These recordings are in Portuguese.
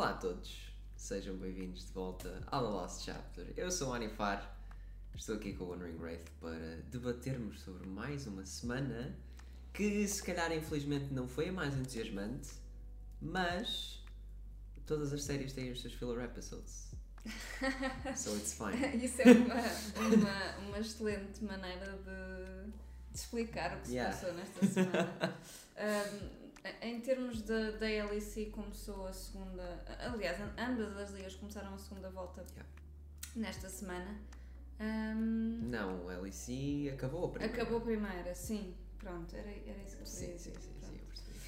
Olá a todos, sejam bem-vindos de volta ao The Lost Chapter. Eu sou o Anifar, estou aqui com o One Ring Wraith para debatermos sobre mais uma semana que, se calhar, infelizmente não foi a mais entusiasmante, mas todas as séries têm os seus filler episodes. So it's fine. Isso é uma, uma, uma excelente maneira de, de explicar o que se Yeah. passou nesta semana. Um, em termos da LEC, começou a segunda. Aliás, ambas as ligas começaram a segunda volta Yeah. nesta semana. Um, Não, o LEC acabou a primeira. acabou a primeira, sim. Pronto, era, era isso que eu queria dizer. sim, sim, sim, eu percebi.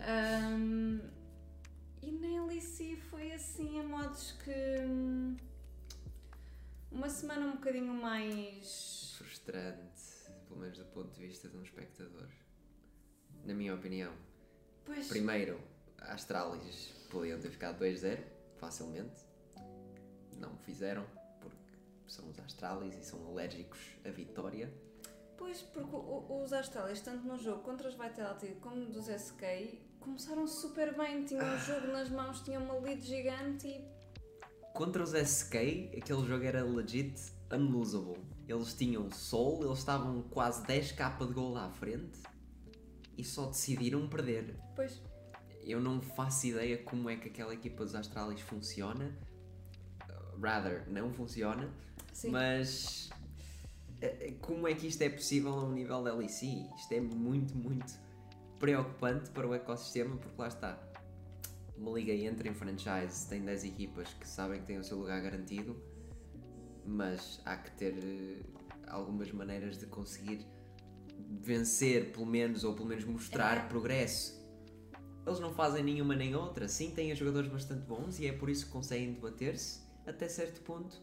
Um, e na LEC foi assim a modos que. hum, Uma semana um bocadinho mais. Frustrante, pelo menos do ponto de vista de um espectador. Na minha opinião. Pois. Primeiro, a Astralis podiam ter ficado 2-0, facilmente. Não o fizeram, porque são os Astralis e são alérgicos à vitória. Pois, porque os Astralis, tanto no jogo contra os Vitality como dos SK, começaram super bem. Tinham Ah. o jogo nas mãos, tinham uma lead gigante e. Contra os SK, aquele jogo era legit unlosable. Eles tinham sol, eles estavam quase 10k de gol à frente e só decidiram perder. Pois. Eu não faço ideia como é que aquela equipa dos Astralis funciona. Rather, não funciona. Sim. Mas eh, como é que isto é possível a um nível da LEC? Isto é muito, muito preocupante para o ecossistema, porque lá está. Uma liga entra em franchise, tem 10 equipas que sabem que têm o seu lugar garantido, mas há que ter eh, algumas maneiras de conseguir vencer, pelo menos, ou pelo menos mostrar É. progresso. Eles não fazem nenhuma nem outra. Sim, têm jogadores bastante bons e é por isso que conseguem debater-se até certo ponto,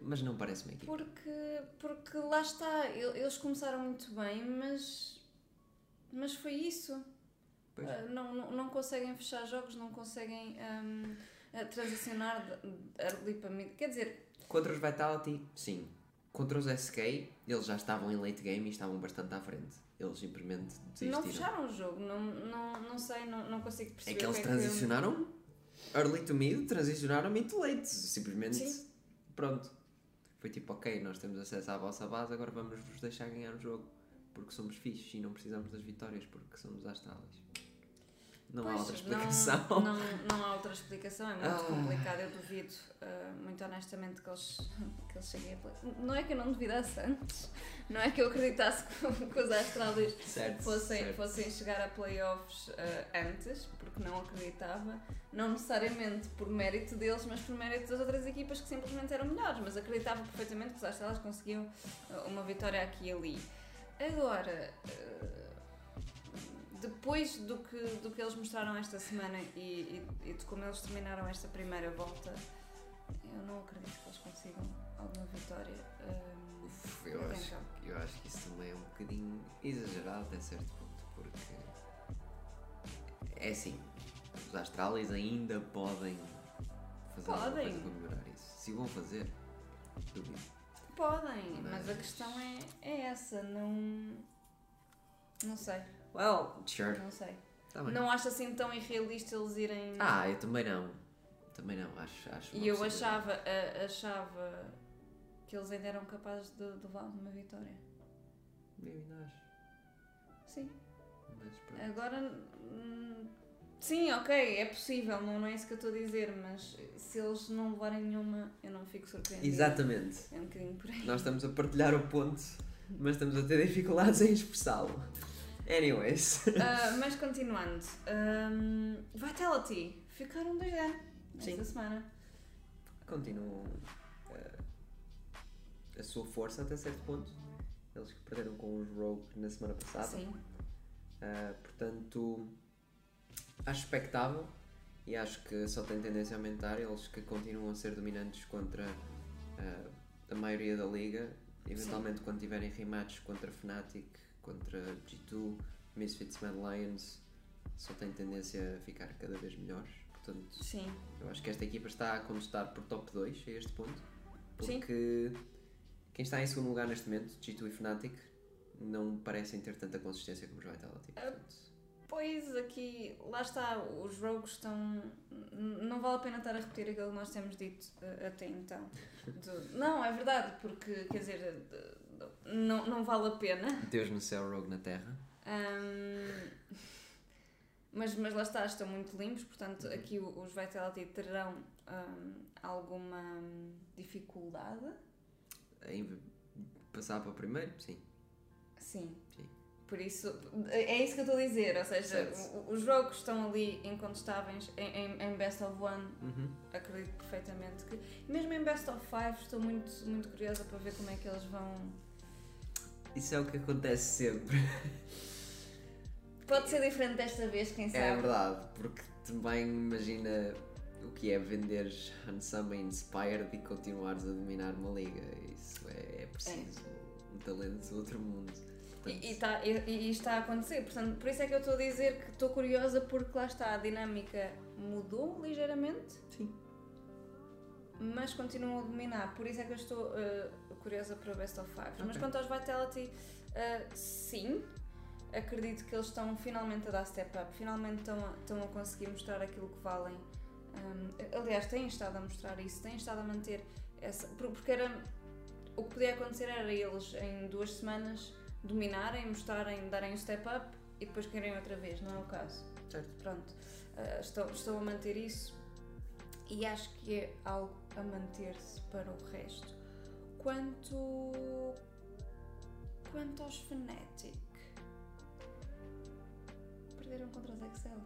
mas não parece uma equipa. Porque, porque lá está, el- eles começaram muito bem, mas. Mas foi isso. Ah, não, não, não conseguem fechar jogos, não conseguem ahm, ah, transicionar early para mid. Quer dizer, Contra os Vitality, sim. Contra os SK, eles já estavam em late game e estavam bastante à frente. Eles simplesmente desistiram. não fecharam o jogo, não, não, não sei, não, não consigo É perceber. que o eles é transicionaram early to mid, transicionaram mid to late. Simplesmente, Sim. pronto. Foi tipo, ok, nós temos acesso à vossa base, agora vamos vos deixar ganhar o jogo. Porque somos fixes e não precisamos das vitórias, porque somos Astralis. Não há Pois, outra explicação. Não, não, não há outra explicação, é muito Ah. complicado. Eu duvido, ah, muito honestamente, que eles, que eles cheguem a play. Não é que eu não duvidasse antes, não é que eu acreditasse que, que os Astralis Certo, fossem, certo. fossem chegar a playoffs ah, antes, porque não acreditava, não necessariamente por mérito deles, mas por mérito das outras equipas que simplesmente eram melhores, mas acreditava perfeitamente que os Astralis conseguiam ah, uma vitória aqui e ali. Agora, ah, depois do que, do que eles mostraram esta semana e, e, e de como eles terminaram esta primeira volta, eu não acredito que eles consigam alguma vitória. Um, Uf, eu, acho, eu acho que isso também é um bocadinho exagerado até certo ponto, porque é assim, os Astralis ainda podem fazer alguma Podem. coisa para melhorar isso. Se vão fazer, duvido. podem, mas... Mas- a questão é, é essa, não. Não sei, Well, sure. não sei. Tá bem. Não acho assim tão irrealista eles irem. Ah, eu também não. Também não, acho. acho e eu achava, a- achava que eles ainda eram capazes de, de levar uma vitória. Maybe not. Sim. Mas pronto. Agora, hum, sim, ok, é possível, não, não é isso que eu estou a dizer, mas se eles não levarem nenhuma, eu não fico surpreendida. Exatamente. É um bocadinho por aí. Nós estamos a partilhar o ponto, mas estamos a ter dificuldades em expressá-lo. Anyways. Ah, mas continuando, hum, Vitality ficaram 2 0 Sim. esta semana. continuam eh, a sua força até certo ponto. Eles que perderam com os Rogue na semana passada. Sim, Eh, portanto, acho expectável e acho que só tem tendência a aumentar. Eles que continuam a ser dominantes contra eh, a maioria da liga. Eventualmente, quando tiverem rematches contra Fnatic, contra G2, Misfits, Mad Lions, só tem tendência a ficar cada vez melhores. Portanto, sim, eu acho que esta equipa está a contestar por top 2 a este ponto. Sim. Porque quem está em segundo lugar neste momento, G2 e Fnatic, não parecem ter tanta consistência como os Vitality. Portanto, Pois, aqui, lá está, os rogues estão. Não vale a pena estar a repetir aquilo que nós temos dito eh, até então. Do- Não, é verdade, porque, quer dizer, não, não vale a pena. Deus no céu, Rogue na terra. Ahm, mas, mas lá está, estão muito limpos, portanto, aqui o- os Vitality terão ahm, alguma dificuldade. Em passar para o primeiro, sim. Sim. Sim. Por isso, é isso que eu estou a dizer, ou seja, Certo. os jogos estão ali incontestáveis em, em, em Best of One, Uhum. acredito perfeitamente que. Mesmo em Best of Five, estou muito, muito curiosa para ver como é que eles vão. Isso é o que acontece sempre. Pode ser diferente desta vez, quem sabe? É verdade, porque também imagina o que é venderes Handsome e Inspired e continuares a dominar uma liga. Isso é, é preciso um talento do outro mundo. Portanto, E, e, tá, e, e isto está a acontecer, portanto, por isso é que eu estou a dizer que estou curiosa porque lá está, a dinâmica mudou ligeiramente, Sim. Mas continuam a dominar, por isso é que eu estou eh, curiosa para o Best of Five. Mas Ok. quanto aos Vitality, eh, sim, acredito que eles estão finalmente a dar step up, finalmente estão a, estão a conseguir mostrar aquilo que valem. Um, aliás, têm estado a mostrar isso, têm estado a manter essa. por- Porque era. O que podia acontecer era eles em duas semanas dominarem, mostrarem, darem um step up e depois caírem outra vez, não é o caso. Certo. Pronto, uh, estou, estou a manter isso e acho que é algo a manter-se para o resto. Quanto. Quanto aos Fnatic. Perderam contra os Excel.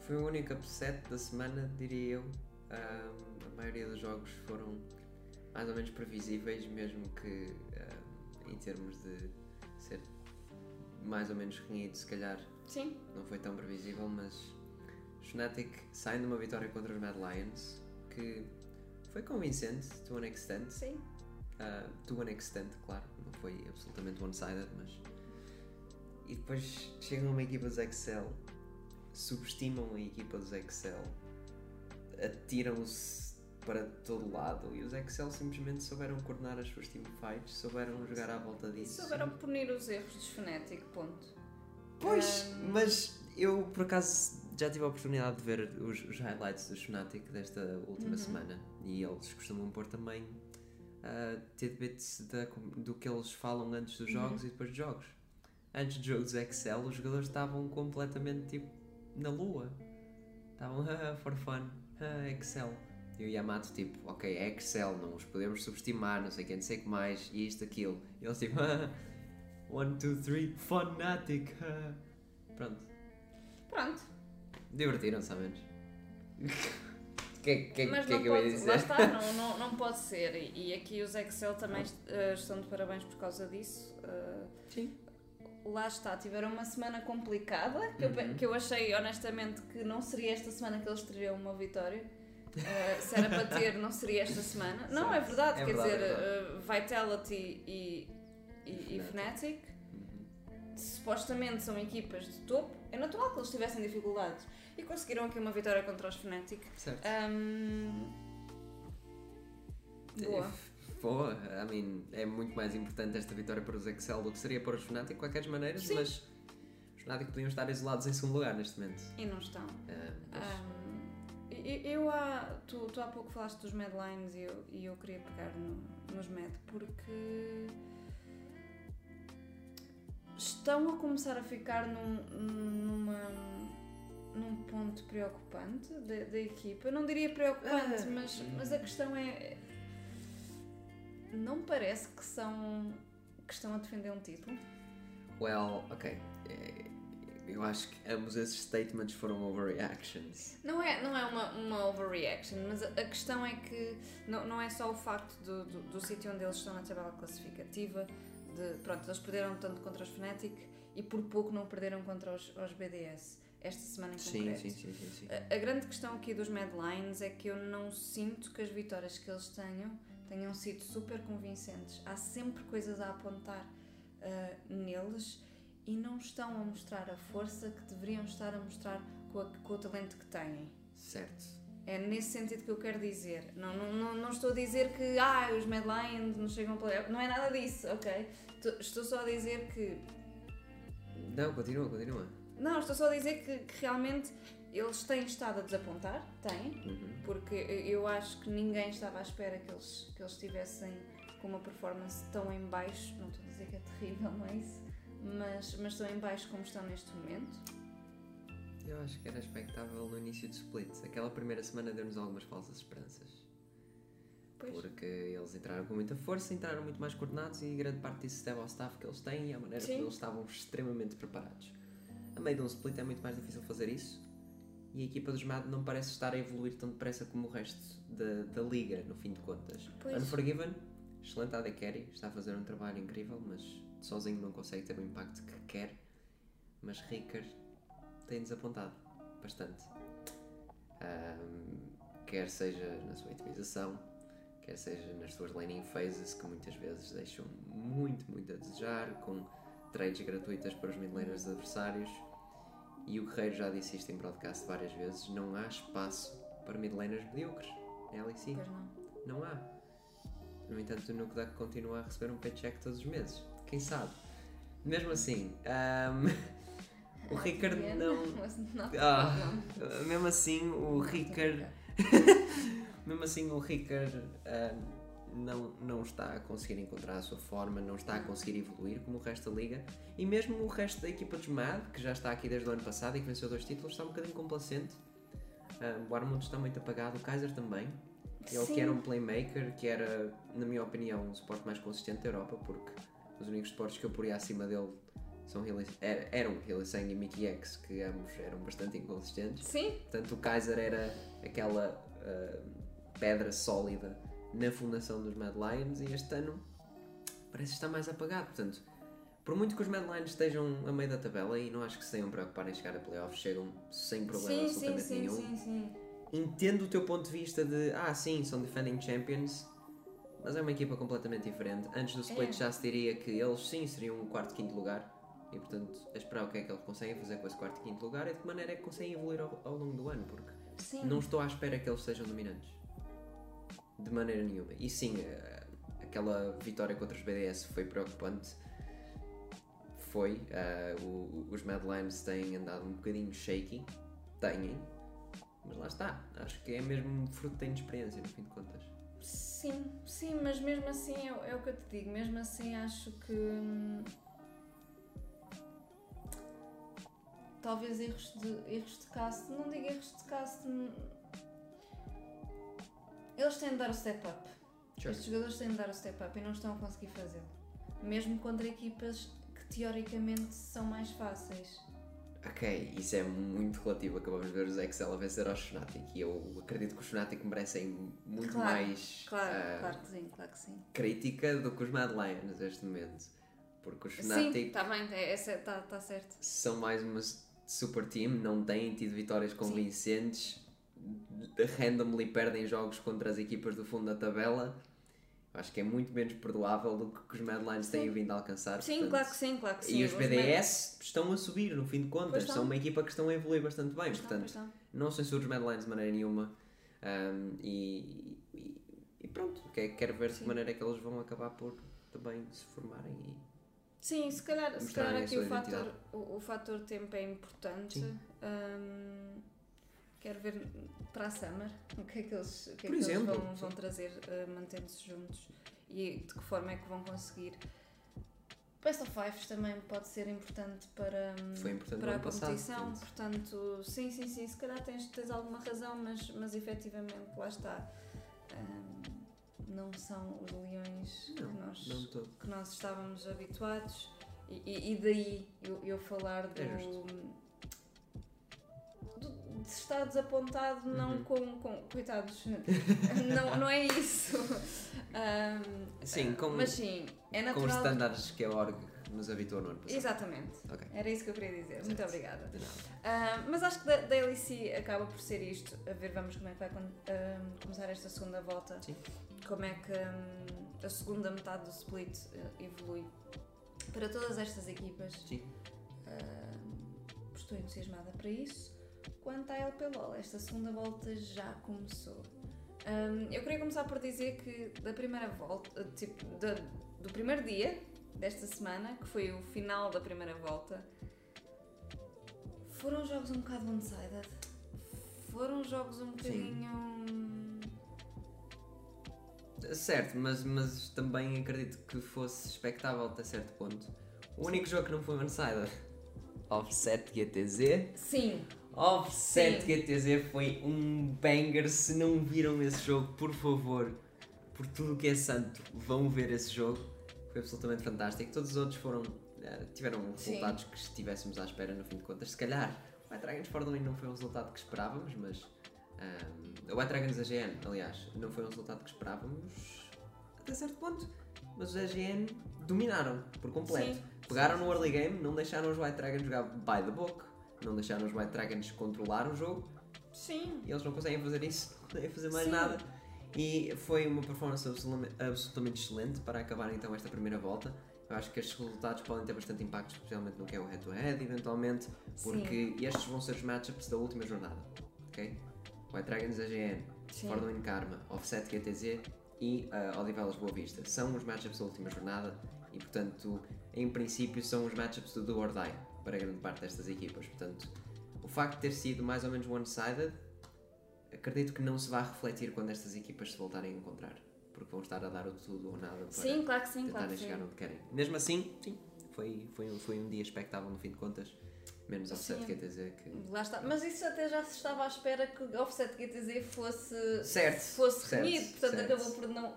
Foi o único upset da semana, diria eu. Ahm, a maioria dos jogos foram mais ou menos previsíveis, mesmo que ahm, em termos de ser mais ou menos renhido, se calhar Sim, não foi tão previsível, mas os Fnatic saem de uma vitória contra os Mad Lions que foi convincente, to an extent. sim. Uh, to an extent, claro, não foi absolutamente one-sided, mas. E depois chegam uma equipa dos Excel, subestimam a equipa dos Excel, atiram-se para todo lado e os Excel simplesmente souberam coordenar as suas teamfights, souberam jogar à volta E disso. souberam punir os erros dos Fnatic, ponto. Pois, Um, mas eu por acaso já tive a oportunidade de ver os, os highlights dos Fnatic desta última Uhum. semana e eles costumam pôr também uh, tidbits da, do que eles falam antes dos Uhum. jogos e depois dos jogos. Antes dos jogos Excel, os jogadores estavam completamente tipo na lua. Estavam "Ah, for fun, ah, Excel. E o Yamato tipo, ok, é Excel, não os podemos subestimar, não sei quem, não sei o que mais, e isto, aquilo. E eles tipo, "Ah, one, two, three, Fnatic. ah." Pronto, Pronto, divertiram-se ao menos. O que, é- que, mas que é que eu ia dizer? lá está, não, não, não pode ser. E, aqui os Excel também eh, estão de parabéns por causa disso. Eh, Sim. lá está, tiveram uma semana complicada, que, eu, Uhum. que eu achei honestamente que não seria esta semana que eles teriam uma vitória. Eh, se era para ter, não seria esta semana. Não, é verdade, É quer verdade, dizer, é Vitality e, e, e Fnatic. Supostamente são equipas de topo, é natural que eles tivessem dificuldades. E conseguiram aqui uma vitória contra os Fnatic. Certo. Ahm, boa. Boa, I mean, é muito mais importante esta vitória para os Excel do que seria para os Fnatic de qualquer maneira, Sim. mas os Fnatic podiam estar isolados em segundo lugar neste momento. E não estão. Ah, mas- Ahm, e- eu há, tu, tu há pouco falaste dos Madlines e eu, e eu queria pegar no- nos Mad porque estão a começar a ficar num, numa, num ponto preocupante da, equipa. Eu não diria preocupante, Ah, mas, mas a questão é. Não parece que são. que estão a defender um título. Well, ok. É, Eu acho que ambos esses statements foram overreactions. Não é, não é uma, uma overreaction, mas a, a questão é que não, não é só o facto do, do, do sítio onde eles estão na tabela classificativa, de pronto, eles perderam tanto contra os Fnatic e por pouco não perderam contra os, os BDS esta semana em concreto. sim, sim, sim, sim. A, a grande questão aqui dos Mad Lions é que eu não sinto que as vitórias que eles tenham tenham sido super convincentes. Há sempre coisas a apontar ah, neles e não estão a mostrar a força que deveriam estar a mostrar com, a- com o talento que têm. Certo. É nesse sentido que eu quero dizer. Não, não, não, não estou a dizer que ah, os Mad Lions não chegam a playoff. Não é nada disso, ok? Estou- só a dizer que Não, continua, continua. Não, estou só a dizer que, que realmente eles têm estado a desapontar, têm, Uhum. porque eu acho que ninguém estava à espera que eles, que eles estivessem com uma performance tão em baixo, não estou a dizer que é terrível, não é isso? Mas, mas tão em baixo como estão neste momento. Eu acho que era expectável no início do split. Aquela primeira semana deu-nos algumas falsas esperanças. Pois. Porque eles entraram com muita força, entraram muito mais coordenados e grande parte disso deve ao staff que eles têm e à maneira Sim. como eles estavam extremamente preparados. A meio de um split é muito mais difícil fazer isso e a equipa dos Mad não parece estar a evoluir tão depressa como o resto da, da liga, no fim de contas. Pois. Unforgiven, excelente AD Carry, está a fazer um trabalho incrível, mas sozinho não consegue ter o impacto que quer. Mas Ricker tem desapontado bastante. Ahm, quer seja na sua itemização, quer seja nas suas laning phases, que muitas vezes deixam muito, muito a desejar, com trades gratuitas para os mid laners dos adversários. E o Guerreiro já disse isto em broadcast várias vezes: não há espaço para mid laners medíocres na LEC. Pois não. Não há. No entanto, o Nuke Duck continua a receber um paycheck todos os meses. Quem sabe? Mesmo assim, ahm, o Ricker não. Ah, mesmo assim, o Ricker. Mesmo assim, o Ricker ah, não, não está a conseguir encontrar a sua forma, não está a conseguir evoluir como o resto da liga. E mesmo o resto da equipa dos MAD, que já está aqui desde o ano passado e que venceu dois títulos, está um bocadinho complacente. Ah, o Armond está muito apagado, o Kaiser também. Ele Sim. que era um playmaker, que era, na minha opinião, um suporte mais consistente da Europa, porque os únicos suportes que eu poria acima dele são Hilly, er- eram Hillisang e Mickey X, que ambos eram bastante inconsistentes. Sim, Portanto, o Kaiser era aquela ah, pedra sólida na fundação dos Mad Lions e este ano parece estar mais apagado. Portanto, por muito que os Mad Lions estejam a meio da tabela e não acho que se tenham preocupar em chegar a playoffs, chegam sem problema sim, sim, absolutamente sim, nenhum. sim, sim. Entendo o teu ponto de vista de, ah, sim, são defending champions, mas é uma equipa completamente diferente. Antes do split É. já se diria que eles sim seriam um quarto, quinto lugar. E portanto, a esperar o que é que eles conseguem fazer com esse quarto e quinto lugar e de que maneira é que conseguem evoluir ao, ao longo do ano, porque Sim. não estou à espera que eles sejam dominantes. De maneira nenhuma. E sim, eh, aquela vitória contra os BDS foi preocupante. Foi. o- os Mad Lions têm andado um bocadinho shaky. Têm. Mas lá está. Acho que é mesmo fruto da inexperiência, no fim de contas. Sim, sim, mas mesmo assim é, é o que eu te digo, mesmo assim acho que talvez erros de, erros de cast, não digo erros de cast, eles têm de dar o step up. Sure. Estes jogadores têm de dar o step up e não estão a conseguir fazê-lo. Mesmo contra equipas que teoricamente são mais fáceis. Ok, isso é muito relativo. Acabamos de ver os Excel a vencer aos Fnatic. E eu acredito que os Fnatic merecem muito Claro, mais Claro, ah, claro que sim, claro que sim. crítica do que os Mad Lions neste momento. Porque os Sim, Fnatic está bem, está tá certo. são mais uma super team, não têm tido vitórias convincentes, randomly perdem jogos contra as equipas do fundo da tabela. Acho que é muito menos perdoável do que os Mad Lions têm Sim. vindo a alcançar. Sim, portanto, claro que sim, claro que sim. E os BDS estão a subir, no fim de contas. Estão. São uma equipa que estão a evoluir bastante bem. Pois portanto, pois não. censuro os Mad Lions de maneira nenhuma. Um, e, e- e pronto, que- quero ver de que Sim. maneira é que eles vão acabar por também se formarem. E... Sim, se calhar, se calhar aqui o fator, o, o fator tempo é importante. Hum, quero ver para a Summer o que é que eles, o que é que eles vão, vão trazer uh, mantendo-se juntos e de que forma é que vão conseguir. Best of Fives também pode ser importante para, importante para a ano passado, competição, portanto. sim, sim, sim, se calhar tens, tens alguma razão, mas, mas efetivamente lá está. Hum, não são os leões Não, que nós não que nós estávamos habituados e, e- daí eu, eu falar do, É do- de estar desapontado não Uhum. com, com coitados não, não é isso Ahm, Sim, com- mas sim é Com os natural standards que a org nos habituou no ano passado. exatamente Ok. era isso que eu queria dizer muito Certo. obrigada nada. ah, mas acho que da, da LEC acaba por ser isto. A ver, vamos como é que vai começar esta segunda volta. Sim. Como é que ah, a segunda metade do split ah, evolui para todas estas equipas. Sim. Ah, estou entusiasmada para isso. Quanto à LPLOL, esta segunda volta já começou. Ah, eu queria começar por dizer que da primeira volta, tipo, da- do primeiro dia desta semana, que foi o final da primeira volta, Foram jogos um bocado one-sided. Foram jogos um bocadinho. Certo, mas, mas também acredito que fosse expectável até certo ponto. O único jogo que não foi one-sided, Offset GTZ. Sim, Offset Sim. GTZ foi um banger. Se não viram esse jogo, por favor, por tudo que é santo, vão ver esse jogo. Foi absolutamente fantástico. Todos os outros foram eh, tiveram Sim. resultados que estivéssemos à espera no fim de contas. Se calhar o Dragons for the Win não foi o resultado que esperávamos, mas ahm, o White Dragons AGN, aliás, não foi um resultado que esperávamos até certo ponto. Mas os AGN dominaram por completo. Sim. Pegaram no early game, não deixaram os White Dragons jogar by the book, não deixaram os White Dragons controlar o jogo sim. e eles não conseguem fazer isso, não conseguem fazer mais Sim. nada. E foi uma performance absolutamente, excelente para acabar então esta primeira volta. Eu acho que estes resultados podem ter bastante impacto, especialmente no que é o head-to-head, eventualmente, porque estes vão ser os matchups da última jornada. Ok? White Dragons AGN. Fordwin Karma, Offset GTZ e uh, Odivelas Boa Vista. São os matchups da última jornada e, portanto, em princípio, são os matchups do do or die para grande parte destas equipas. Portanto, o facto de ter sido mais ou menos one-sided, acredito que não se vai refletir quando estas equipas se voltarem a encontrar, porque vão estar a dar o tudo ou nada para Sim, claro que sim, tentarem claro que chegar sim. onde querem. Mesmo assim, sim, foi, foi, um, foi um dia expectável no fim de contas, menos Offset Sim. GTZ que. Lá está. Mas isso até já se estava à espera que o Offset GTZ fosse, Certo, fosse renhido, portanto certo. acabou por não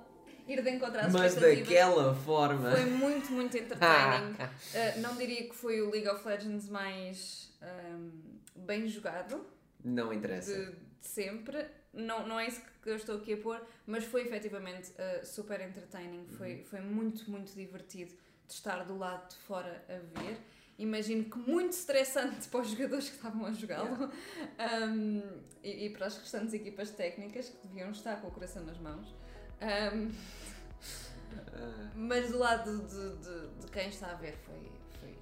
ir de encontrar as Mas daquela forma. Foi muito, muito entertaining. Uh, não diria que foi o League of Legends mais um, bem jogado Não interessa. de, de sempre. Não, não é isso que eu estou aqui a pôr, mas foi efetivamente uh, super entertaining. Foi, Uhum. foi muito, muito divertido de estar do lado de fora a ver. Imagino que muito estressante para os jogadores que estavam a jogá-lo Um, e, e para as restantes equipas técnicas que deviam estar com o coração nas mãos. Um, mas do lado de, de, de quem está a ver foi, foi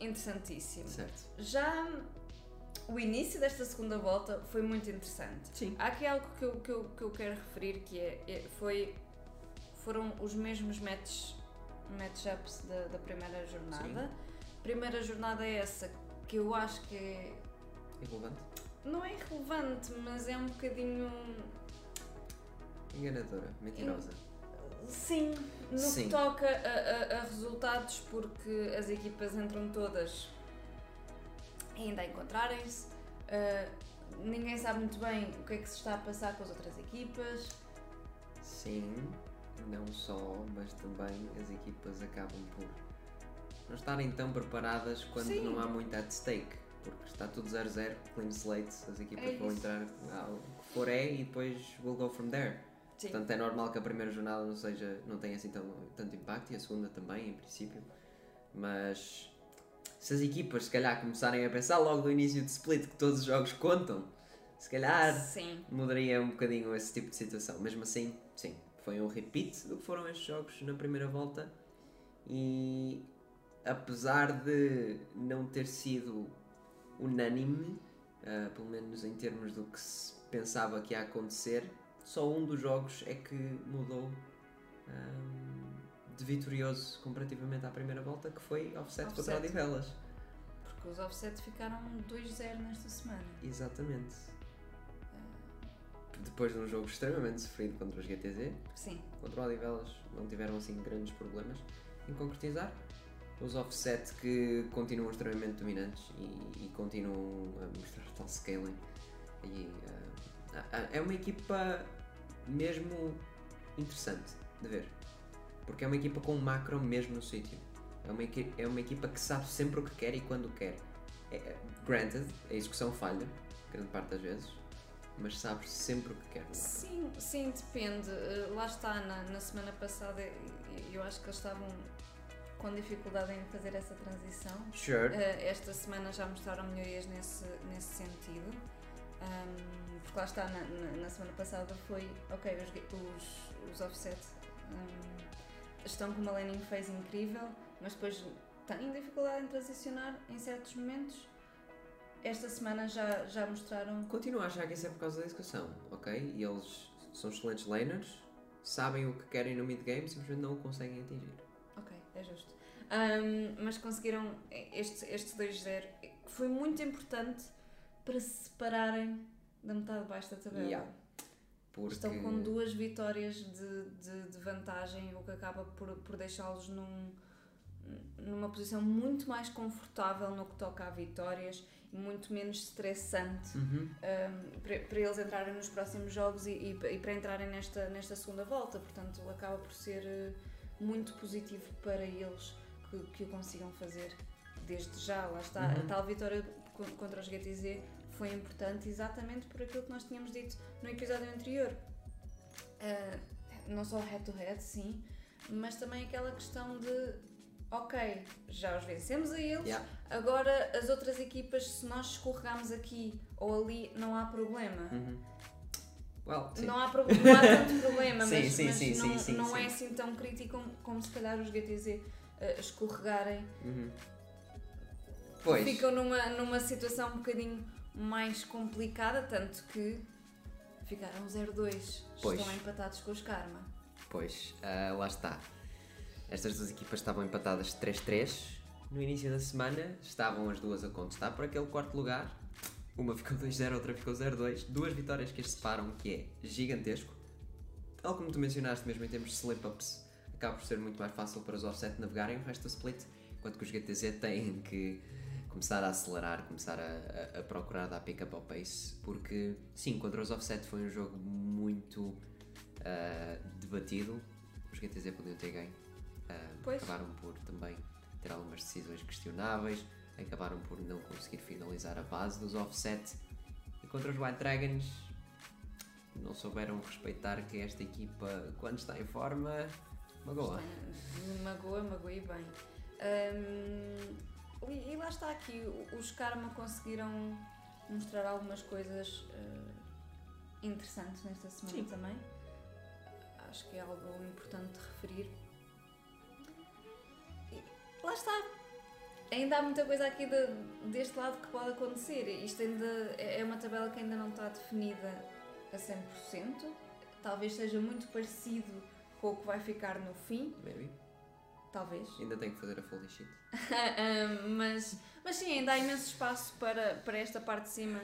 interessantíssimo. certo. Já o início desta segunda volta foi muito interessante. Sim. Há aqui algo que eu, que eu, que eu quero referir que é, é- foi, foram os mesmos match, matchups da, da primeira jornada. Primeira jornada é essa que eu acho que é, Irrelevante. não é irrelevante, mas é um bocadinho. Enganadora. Mentirosa. Sim, no Sim. que toca a, a- a resultados, porque as equipas entram todas ainda a encontrarem-se. ah, ninguém sabe muito bem o que é que se está a passar com as outras equipas. Sim. Não só, mas também as equipas acabam por não estarem tão preparadas quando Sim. não há muito at stake. Porque está tudo 0-0, clean slate, as equipas É vão entrar ah, o que for é e depois we'll go from there. Sim. Portanto, é normal que a primeira jornada não seja, não tenha assim tão, tanto impacto e a segunda também, em princípio. Mas se as equipas, se calhar, começarem a pensar logo no início de split que todos os jogos contam, se calhar Sim, mudaria um bocadinho esse tipo de situação. Mesmo assim, sim, foi um repeat do que foram estes jogos na primeira volta e apesar de não ter sido unânime, ah, pelo menos em termos do que se pensava que ia acontecer, só um dos jogos é que mudou ahm, de vitorioso comparativamente à primeira volta, que foi offset, contra Offset. Odivelas. porque os offset ficaram 2-0 nesta semana. Exatamente. Depois de um jogo extremamente sofrido contra os GTZ, Sim, contra o Odivelas não tiveram assim grandes problemas em concretizar. Os offset que continuam extremamente dominantes e, e continuam a mostrar tal scaling. E, ah, é uma equipa mesmo interessante de ver. Porque é uma equipa com um macro mesmo no sítio. É uma, é uma equipa que sabe sempre o que quer e quando quer. É, é- granted, a execução falha, grande parte das vezes, mas sabe sempre o que quer. sim, sim, depende. Uh, Lá está, na, na semana passada eu acho que eles estavam com dificuldade em fazer essa transição. Sure. Uh, esta semana já mostraram melhorias nesse, nesse sentido. Um, porque lá está, na, na- na semana passada foi, ok, os, os, os offset um, estão com uma landing phase incrível, mas depois têm dificuldade em transicionar em certos momentos. Esta semana já, já mostraram. Continuo a achar que isso é por causa da execução, ok? E eles são excelentes laners, sabem o que querem no mid-game, simplesmente não o conseguem atingir. É justo. Um, mas conseguiram este, este 2-0, que foi muito importante para se separarem da metade de baixo da tabela. Yeah. Porque... Estão com duas vitórias de, de, de vantagem, o que acaba por, por deixá-los num, numa posição muito mais confortável no que toca a vitórias e muito menos estressante Uhum. um, para, para eles entrarem nos próximos jogos e, e, e para entrarem nesta, nesta segunda volta. Portanto, acaba por ser eh, muito positivo para eles que, que o consigam fazer desde já. Lá está, Uhum. a tal vitória con- contra os GTZ foi importante exatamente por aquilo que nós tínhamos dito no episódio anterior. Uh, não só head-to-head, sim, mas também aquela questão de ok, já os vencemos a eles, Yeah. agora as outras equipas, se nós escorregarmos aqui ou ali, não há problema. Uhum. Well. Não há, pro- não há tanto problema, Sim, mas, sim, mas sim, não, sim, não é sim. assim tão crítico como, como se calhar os GTZ eh, escorregarem. Uhum. Pois. Ficam numa, numa situação um bocadinho mais complicada, tanto que ficaram 0-2. Pois. Estão empatados com os Karma. Pois, ah, lá está. Estas duas equipas estavam empatadas 3-3. No início da semana estavam as duas a contestar por aquele quarto lugar. Uma ficou 2-0, outra ficou 0-2. Duas vitórias que as separam, que é gigantesco. Tal como tu mencionaste, mesmo em termos de slip-ups, acaba por ser muito mais fácil para os offset navegarem o resto do split, enquanto que os GTZ têm que começar a acelerar, começar a, a- a procurar dar pick-up ao pace, porque sim, contra os offset foi um jogo muito ah, debatido. Os GTZ podiam ter ganho. Pois. acabaram por também ter algumas decisões questionáveis, acabaram por não conseguir finalizar a base dos offset. E contra os White Dragons não souberam respeitar que esta equipa, quando está em forma, magoa. Magoa, magoa e bem. Hum, e, e lá está aqui, os Karma conseguiram mostrar algumas coisas eh, interessantes nesta semana Sim. também. Acho que é algo importante de referir. E lá está. Ainda há muita coisa aqui de- deste lado que pode acontecer. Isto ainda é é uma tabela que ainda não está definida a 100%. Talvez seja muito parecido com o que vai ficar no fim. Maybe. Talvez. Ainda tenho que fazer a fully sheet. Um, mas, mas sim, ainda há imenso espaço para, para esta parte de cima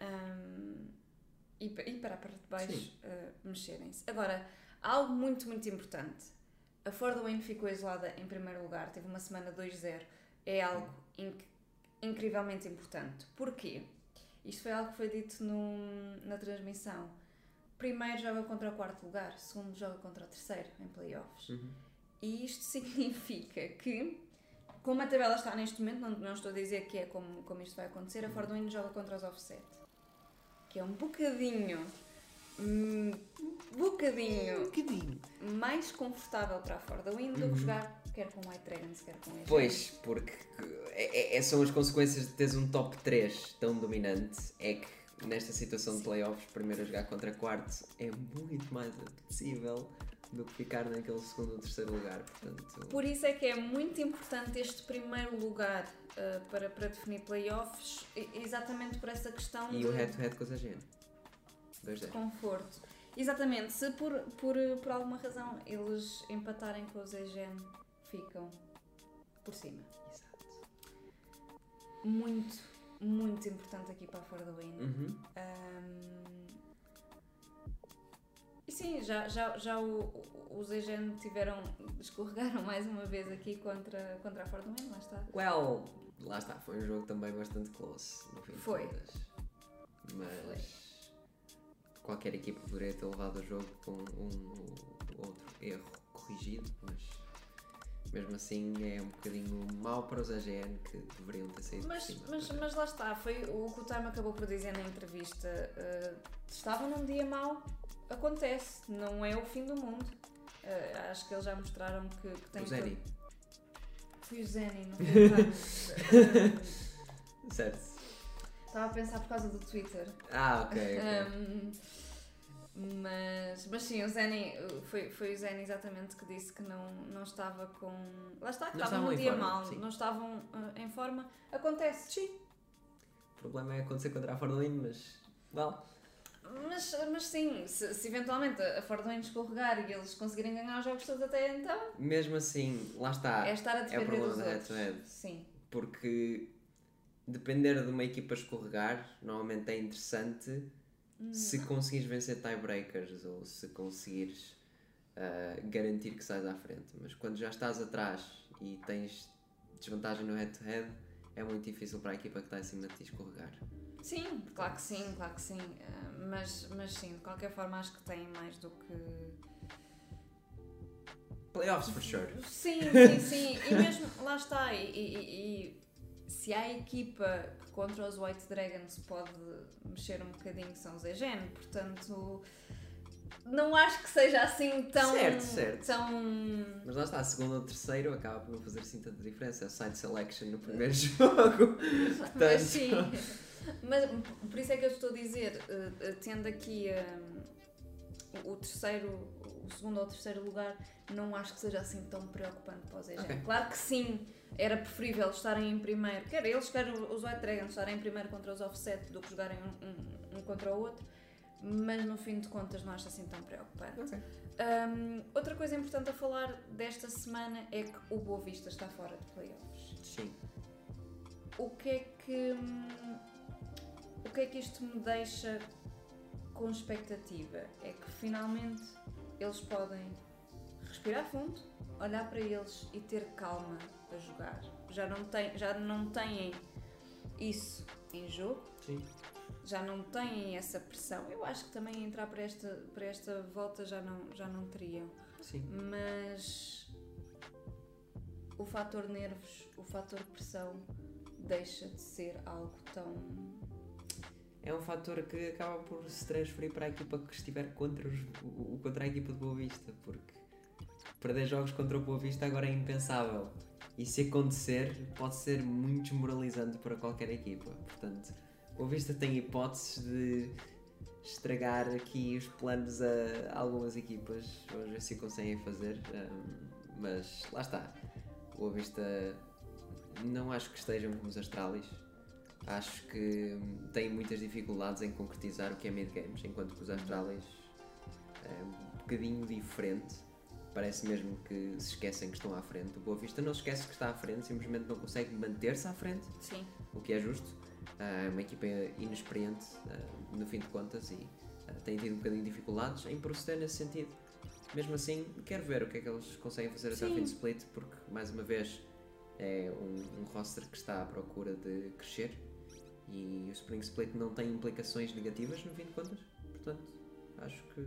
um, e, e para a parte de baixo uh, mexerem-se. Agora, algo muito, muito importante. A Ford Wayne ficou isolada em primeiro lugar, teve uma semana 2-0. É algo inc- incrivelmente importante. Porquê? Isto foi algo que foi dito no- na transmissão. Primeiro joga contra o quarto lugar, segundo joga contra o terceiro em playoffs. Uhum. E isto significa que, como a tabela está neste momento, não, não estou a dizer que é como, como isto vai acontecer, a Ford Wayne joga contra os offset. Que é um bocadinho. Hum, um bocadinho, um bocadinho mais confortável para a Ford Wind do que uhum. jogar quer com White Dragons, quer com este. Pois, porque é, é, é, são as consequências de teres um top 3 tão dominante, é que nesta situação de playoffs, primeiro a jogar contra quarto é muito mais possível do que ficar naquele segundo ou terceiro lugar. Portanto... Por isso é que é muito importante este primeiro lugar uh, para, para definir playoffs, exatamente por essa questão. E de... o head-to-head -head com a Zagena. 2 de é. conforto. Exatamente, se por, por, por alguma razão eles empatarem com os EGM, ficam por cima. Exato. Muito, muito importante aqui para a Fora do uhum. e sim, já, já, já o, os EGM tiveram, escorregaram mais uma vez aqui contra, contra a Ford Wayne lá está. Well, lá está, foi um jogo também bastante close no fim Foi. De contas. Mas. Foi qualquer equipa poderia ter levado o jogo com um ou outro erro corrigido, mas mesmo assim é um bocadinho mau para os AGN que deveriam ter saído Mas, cima. mas, mas lá está, foi o que o Time acabou por dizer na entrevista. estavam num dia mau, acontece, não é o fim do mundo. Eh, acho que eles já mostraram que, que têm o Zeni, Fui o Zeni, não foi o certo. Estava a pensar por causa do Twitter. Ah, ok, ok. Um, mas, mas sim, o Zeni, foi, foi o Zeni exatamente que disse que não, não estava com. Lá está, que Não estavam num dia forma, mal, sim. não estavam ah, em forma. Acontece. Sim. O problema é acontecer contra a Fordline, mas. Well, Mas, mas sim, se, se eventualmente a Wayne escorregar e eles conseguirem ganhar os jogos todos até então, mesmo assim, lá está. é estar a é o depender problema dos do outros. Sim. porque depender de uma equipa escorregar, normalmente é interessante se conseguires vencer tiebreakers ou se conseguires ah, garantir que sais à frente. Mas quando já estás atrás e tens desvantagem no head-to-head, é muito difícil para a equipa que está em cima de ti escorregar. Sim, claro que sim, claro que sim. Uh, mas, mas sim, de qualquer forma acho que tem mais do que. Playoffs for sure. Sim, sim, sim. E mesmo, lá está. E- e- e se há equipa que contra os White Dragons pode mexer um bocadinho, são os Egen. Portanto, não acho que seja assim tão. Certo, certo. tão Mas lá está, segundo ou terceiro acaba por não fazer assim tanta diferença. É side selection no primeiro jogo. Mas sim. Mas por isso é que eu estou a dizer, eh, eh, tendo aqui eh, o- o terceiro, o segundo ou terceiro lugar, não acho que seja assim tão preocupante para os EG. Ok. Claro que sim, era preferível estarem em primeiro, quer eles, quer os White Dragons estarem em primeiro contra os offset do que jogarem um, um- um contra o outro, mas no fim de contas não acho assim tão preocupante. Ok. Um, outra coisa importante a falar desta semana é que o Boa Vista está fora de playoffs. Sim. O que é que. O que é que isto me deixa com expectativa? É que finalmente eles podem respirar fundo, olhar para eles e ter calma a jogar. Já não, tem, já não têm isso em jogo, Sim. já não têm essa pressão. Eu acho que também entrar para esta, para esta volta já não, já não teriam. Sim. Mas o fator nervos, o fator pressão deixa de ser algo tão. É um fator que acaba por se transferir para a equipa que estiver contra, os, contra a equipa de Boa Vista, porque perder jogos contra o Boa Vista agora é impensável. E se acontecer, pode ser muito desmoralizante para qualquer equipa. Portanto, Boa Vista tem hipóteses de estragar aqui os planos a algumas equipas. Vamos ver se conseguem fazer. hum, mas lá está. Boa Vista não acho que estejam como os Astralis. Acho que hum, têm muitas dificuldades em concretizar o que é mid-games, enquanto que os Astralis é um bocadinho diferente. Parece mesmo que se esquecem que estão à frente. O Boa Vista não se esquece que está à frente, simplesmente não consegue manter-se à frente, Sim. o que é justo. Ah, É uma equipa inexperiente, ah, no fim de contas, e ah, tem tido um bocadinho de dificuldades em proceder nesse sentido. Mesmo assim, quero ver o que é que eles conseguem fazer até ao Sim. fim de split, porque, mais uma vez, é um, um roster que está à procura de crescer e o Spring Split não tem implicações negativas, no fim de contas. Portanto, acho que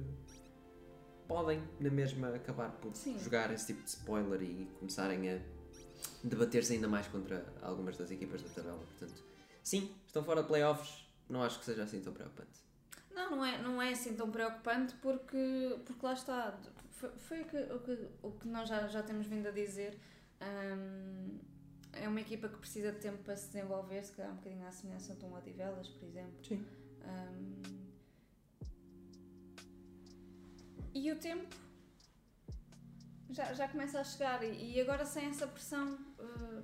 podem, na mesma, acabar por Sim. jogar esse tipo de spoiler e começarem a debater-se ainda mais contra algumas das equipas da tabela. Portanto, sim, estão fora de playoffs, não acho que seja assim tão preocupante. Não, não é, não é assim tão preocupante porque, porque lá está. Foi, foi o, que, o, que, o que nós já, já temos vindo a dizer. hum, é uma equipa que precisa de tempo para se desenvolver, se calhar um bocadinho à semelhança de um Odivelas, por exemplo. Sim. Hum, e o tempo já, já começa a chegar. E, e agora sem essa pressão uh,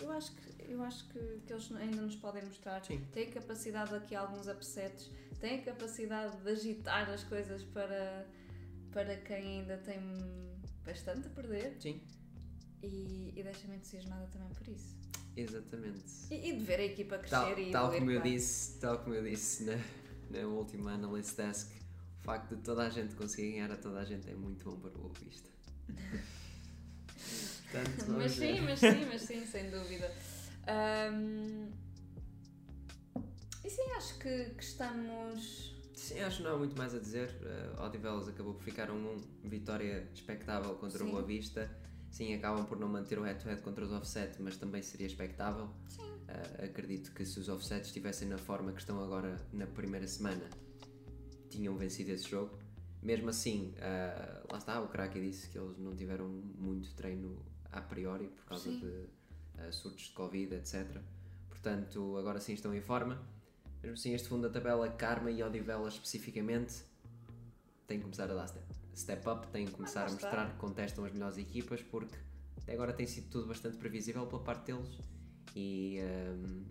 eu acho que eu acho que, que eles ainda nos podem mostrar. Sim. têm capacidade aqui alguns upsets têm a capacidade de agitar as coisas para para quem ainda tem bastante a perder. Sim, e, e deixa-me entusiasmada também por isso. Exatamente. e, e de ver a equipa crescer Tal, e tal como eu disse, tal como eu disse na, na última Analyst Desk, o facto de toda a gente conseguir ganhar a toda a gente é muito bom para o Boa Vista. Portanto, Mas sim, mas sim, mas sim, sem dúvida. Ahm, E sim, acho que, que estamos. Sim, acho que não há muito mais a dizer. Uh, Odivelas acabou por ficar um 1, vitória expectável contra Sim. o Boa Vista. Sim, acabam por não manter o head-to-head contra os offset, mas também seria expectável. Sim. Uh, acredito que se os offsets estivessem na forma que estão agora na primeira semana, tinham vencido esse jogo. Mesmo assim, uh, lá está, o Kraki disse que eles não tiveram muito treino a priori por causa Sim. de uh, surtos de Covid, etc. Portanto, agora sim estão em forma. Mesmo assim, este fundo da tabela, Karma e Odivelas especificamente, têm que começar a dar step, step up, têm que começar lá a mostrar que contestam as melhores equipas, porque até agora tem sido tudo bastante previsível pela parte deles. E um,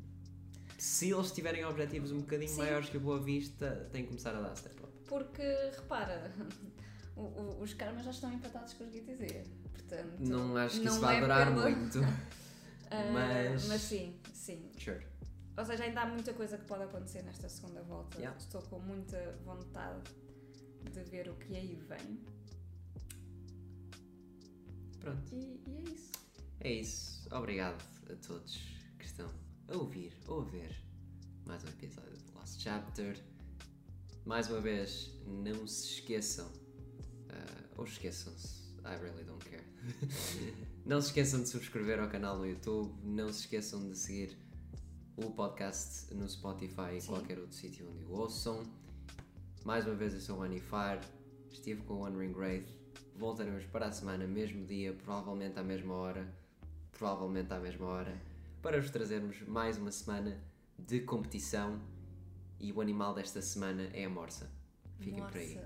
se eles tiverem objetivos um bocadinho Sim. maiores que a Boa Vista, têm que começar a dar step up. Porque, repara, o- o- os karmas já estão empatados com os GTZ. Portanto. Não acho que não isso vai é durar pela- muito. Ah, mas- mas sim, sim. Sure. Ou seja, ainda há muita coisa que pode acontecer nesta segunda volta. Yeah. Estou com muita vontade de ver o que aí vem. Pronto. E, e é isso. É isso. Obrigado a todos que estão a ouvir ou a ver mais um episódio do Last Chapter. Mais uma vez, não se esqueçam, ah, ou esqueçam-se, I really don't care. não se esqueçam de subscrever ao canal no YouTube, não se esqueçam de seguir o podcast no Spotify e qualquer outro sítio onde o ouçam. Mais uma vez, eu sou o Anifar, estive com o One Ring Wraith. Voltaremos para a semana, mesmo dia, provavelmente à mesma hora, provavelmente à mesma hora, para vos trazermos mais uma semana de competição. E o animal desta semana é a morsa. Fiquem por aí.